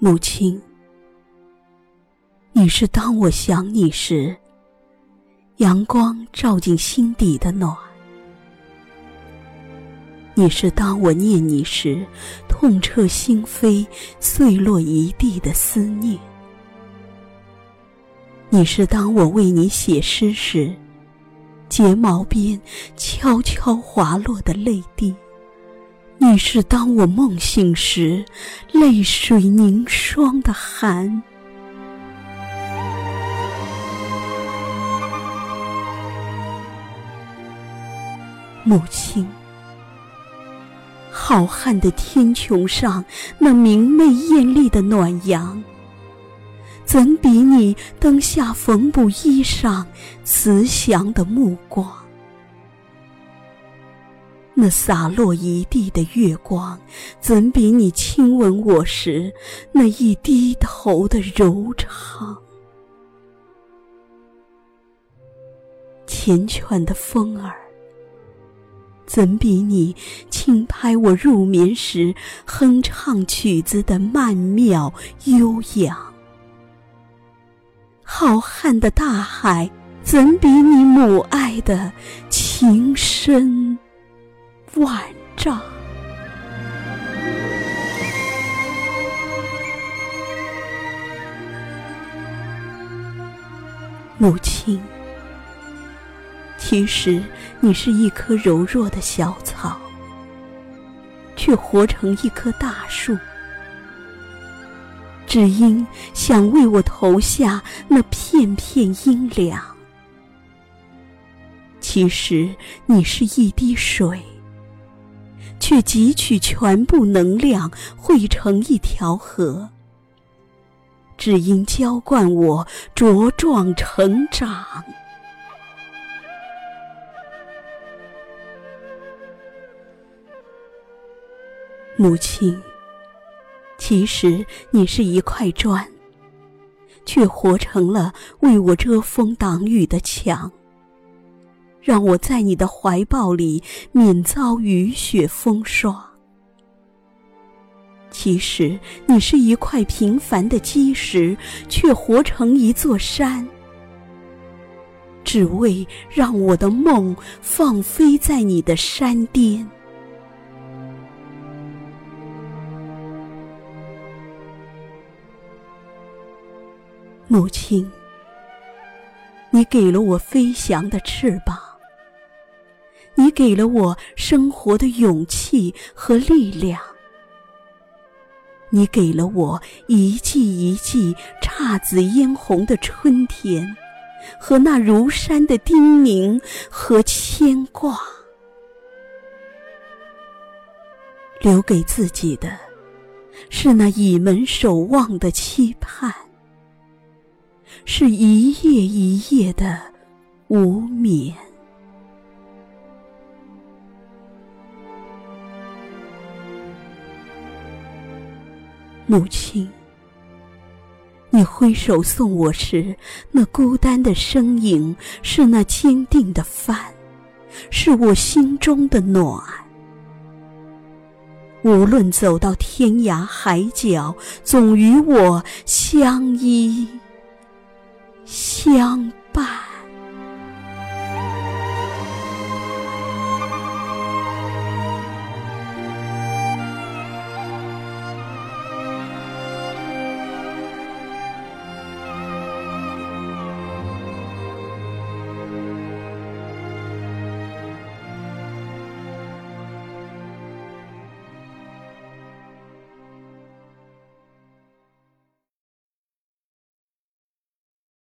母亲，你是当我想你时，阳光照进心底的暖；你是当我念你时，痛彻心扉、碎落一地的思念；你是当我为你写诗时，睫毛边悄悄滑落的泪滴。你是当我梦醒时，泪水凝霜的寒。母亲，浩瀚的天穹上那明媚艳丽的暖阳，怎比你灯下缝补衣裳慈祥的目光？那洒落一地的月光，怎比你亲吻我时那一低头的柔肠？缱绻的风儿，怎比你轻拍我入眠时哼唱曲子的曼妙悠扬？浩瀚的大海，怎比你母爱的情深？万丈，母亲，其实你是一棵柔弱的小草，却活成一棵大树，只因想为我投下那片片阴凉。其实你是一滴水。却汲取全部能量，汇成一条河。只因浇灌我茁壮成长。母亲，其实你是一块砖，却活成了为我遮风挡雨的墙。让我在你的怀抱里免遭雨雪风霜。其实你是一块平凡的基石，却活成一座山，只为让我的梦放飞在你的山巅。母亲，你给了我飞翔的翅膀。给了我生活的勇气和力量，你给了我一季一季姹紫嫣红的春天，和那如山的叮咛和牵挂。留给自己的，是那倚门守望的期盼，是一夜一夜的无眠。母亲，你挥手送我时，那孤单的身影是那坚定的帆，是我心中的暖。无论走到天涯海角，总与我相依相伴。